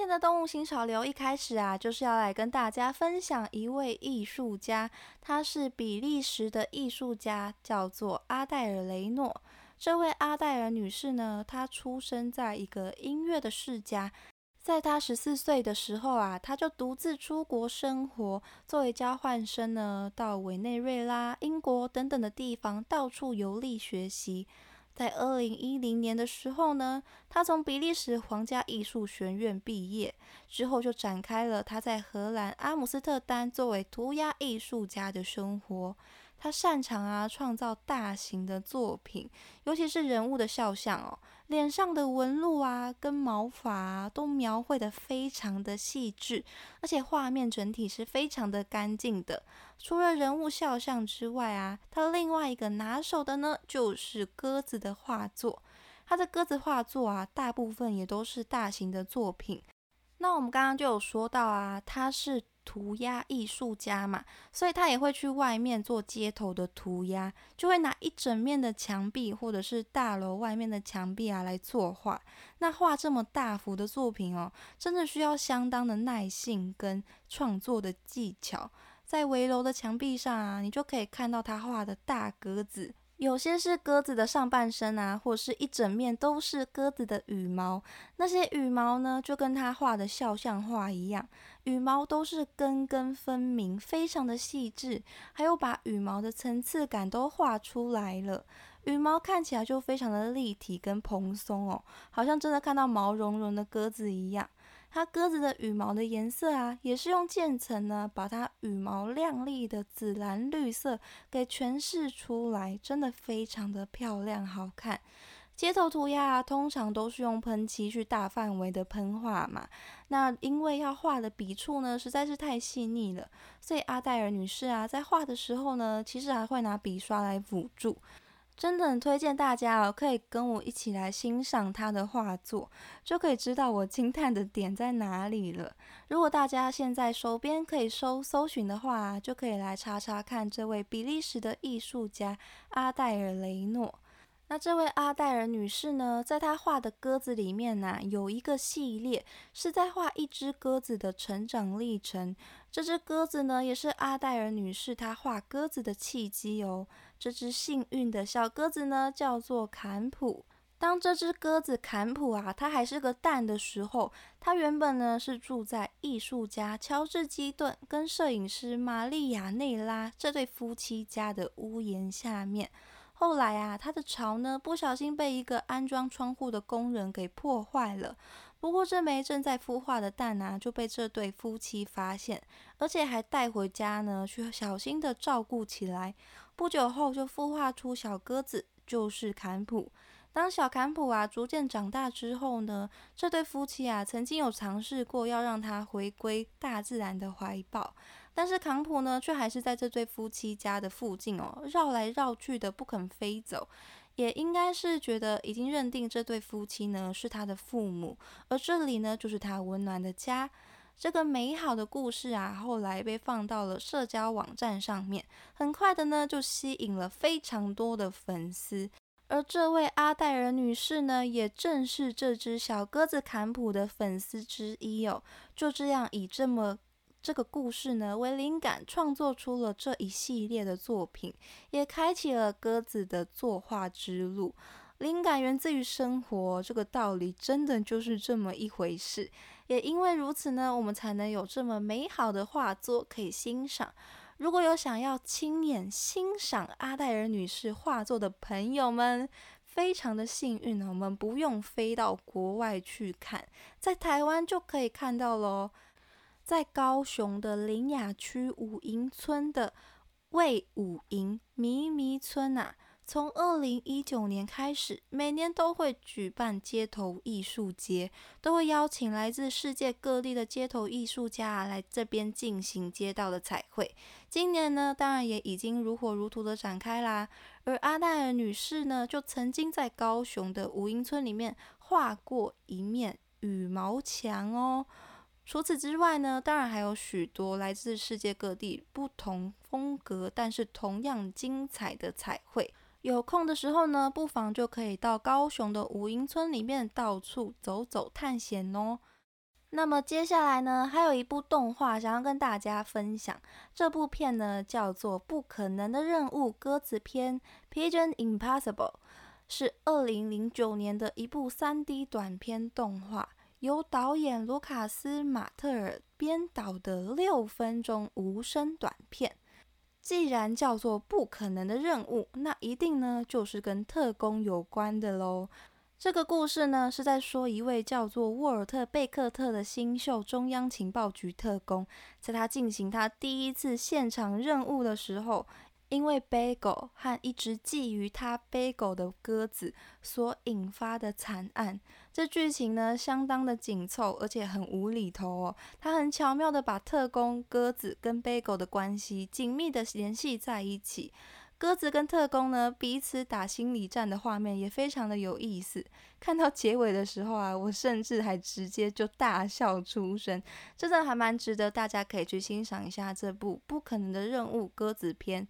今天的动物新潮流一开始啊，就是要来跟大家分享一位艺术家，他是比利时的艺术家，叫做阿黛尔雷诺。这位阿黛尔女士呢，她出生在一个音乐的世家，在她十四岁的时候啊，她就独自出国生活，作为交换生呢，到委内瑞拉、英国等等的地方到处游历学习。在二零一零年的时候呢，他从比利时皇家艺术学院毕业之后，就展开了他在荷兰阿姆斯特丹作为涂鸦艺术家的生活。他擅长啊创造大型的作品，尤其是人物的肖像哦，脸上的纹路啊跟毛发啊都描绘的非常的细致，而且画面整体是非常的干净的。除了人物肖像之外啊，他另外一个拿手的呢就是鸽子的画作。他的鸽子画作啊，大部分也都是大型的作品。那我们刚刚就有说到啊，他是。涂鸦艺术家嘛，所以他也会去外面做街头的涂鸦，就会拿一整面的墙壁或者是大楼外面的墙壁啊来作画。那画这么大幅的作品哦，真的需要相当的耐性跟创作的技巧。在围楼的墙壁上啊，你就可以看到他画的大格子。有些是鸽子的上半身啊，或者是一整面都是鸽子的羽毛。那些羽毛呢，就跟他画的肖像画一样，羽毛都是根根分明，非常的细致，还有把羽毛的层次感都画出来了。羽毛看起来就非常的立体跟蓬松哦，好像真的看到毛茸茸的鸽子一样。它鸽子的羽毛的颜色啊，也是用渐层呢，把它羽毛亮丽的紫蓝绿色给诠释出来，真的非常的漂亮好看。街头涂鸦，通常都是用喷漆去大范围的喷画嘛。那因为要画的笔触呢，实在是太细腻了，所以阿黛尔女士啊，在画的时候呢，其实还会拿笔刷来辅助。真的很推荐大家哦，可以跟我一起来欣赏他的画作，就可以知道我惊叹的点在哪里了。如果大家现在手边可以搜搜寻的话，就可以来查查看这位比利时的艺术家阿黛尔雷诺。那这位阿黛尔女士呢，在她画的鸽子里面呢，有一个系列是在画一只鸽子的成长历程。这只鸽子呢，也是阿黛尔女士她画鸽子的契机哦。这只幸运的小鸽子呢，叫做坎普。当这只鸽子坎普啊，它还是个蛋的时候，它原本呢是住在艺术家乔治基顿跟摄影师玛丽亚内拉这对夫妻家的屋檐下面。后来啊，他的巢呢不小心被一个安装窗户的工人给破坏了。不过这枚正在孵化的蛋啊，就被这对夫妻发现，而且还带回家呢，去小心的照顾起来。不久后就孵化出小鸽子，就是坎普。当小坎普啊逐渐长大之后呢，这对夫妻啊曾经有尝试过要让它回归大自然的怀抱。但是坎普呢，却还是在这对夫妻家的附近哦，绕来绕去的不肯飞走，也应该是觉得已经认定这对夫妻呢是他的父母，而这里呢就是他温暖的家。这个美好的故事啊，后来被放到了社交网站上面，很快的呢就吸引了非常多的粉丝。而这位阿黛尔女士呢，也正是这只小鸽子坎普的粉丝之一哦。就这样以这么。这个故事呢，为灵感创作出了这一系列的作品，也开启了鸽子的作画之路。灵感源自于生活，这个道理真的就是这么一回事。也因为如此呢，我们才能有这么美好的画作可以欣赏。如果有想要亲眼欣赏阿黛尔女士画作的朋友们，非常的幸运呢，我们不用飞到国外去看，在台湾就可以看到喽。在高雄的林雅区五营村的魏武营迷迷村啊，从二零一九年开始，每年都会举办街头艺术节，都会邀请来自世界各地的街头艺术家来这边进行街道的彩绘。今年呢，当然也已经如火如荼的展开啦。而阿黛尔女士呢，就曾经在高雄的五英村里面画过一面羽毛墙哦。除此之外呢，当然还有许多来自世界各地不同风格，但是同样精彩的彩绘。有空的时候呢，不妨就可以到高雄的五营村里面到处走走探险哦。那么接下来呢，还有一部动画想要跟大家分享。这部片呢叫做《不可能的任务》鸽子篇 （Pigeon Impossible），是二零零九年的一部三 D 短片动画，由导演卢卡斯·马特尔编导的六分钟无声短片。既然叫做不可能的任务，那一定呢就是跟特工有关的喽。这个故事呢是在说一位叫做沃尔特·贝克特的新秀中央情报局特工，在他进行他第一次现场任务的时候。因为贝狗和一只觊觎他贝狗的鸽子所引发的惨案，这剧情呢相当的紧凑，而且很无厘头哦。他很巧妙的把特工鸽子跟贝狗的关系紧密的联系在一起，鸽子跟特工呢彼此打心理战的画面也非常的有意思。看到结尾的时候啊，我甚至还直接就大笑出声，真的还蛮值得大家可以去欣赏一下这部《不可能的任务》鸽子篇。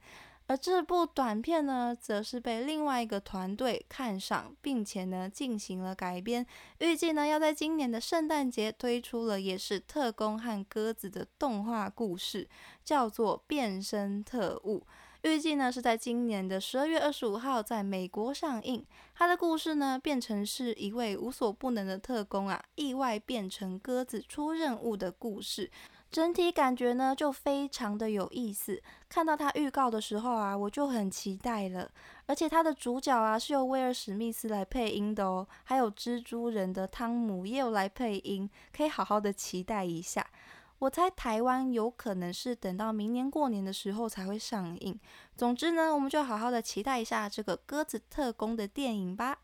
而这部短片呢，则是被另外一个团队看上，并且呢进行了改编，预计呢要在今年的圣诞节推出了，也是特工和鸽子的动画故事，叫做《变身特务》。预计呢是在今年的十二月二十五号在美国上映。它的故事呢，变成是一位无所不能的特工啊，意外变成鸽子出任务的故事。整体感觉呢，就非常的有意思。看到它预告的时候啊，我就很期待了。而且它的主角啊，是由威尔史密斯来配音的哦，还有蜘蛛人的汤姆也有来配音，可以好好的期待一下。我猜台湾有可能是等到明年过年的时候才会上映。总之呢，我们就好好的期待一下这个鸽子特工的电影吧。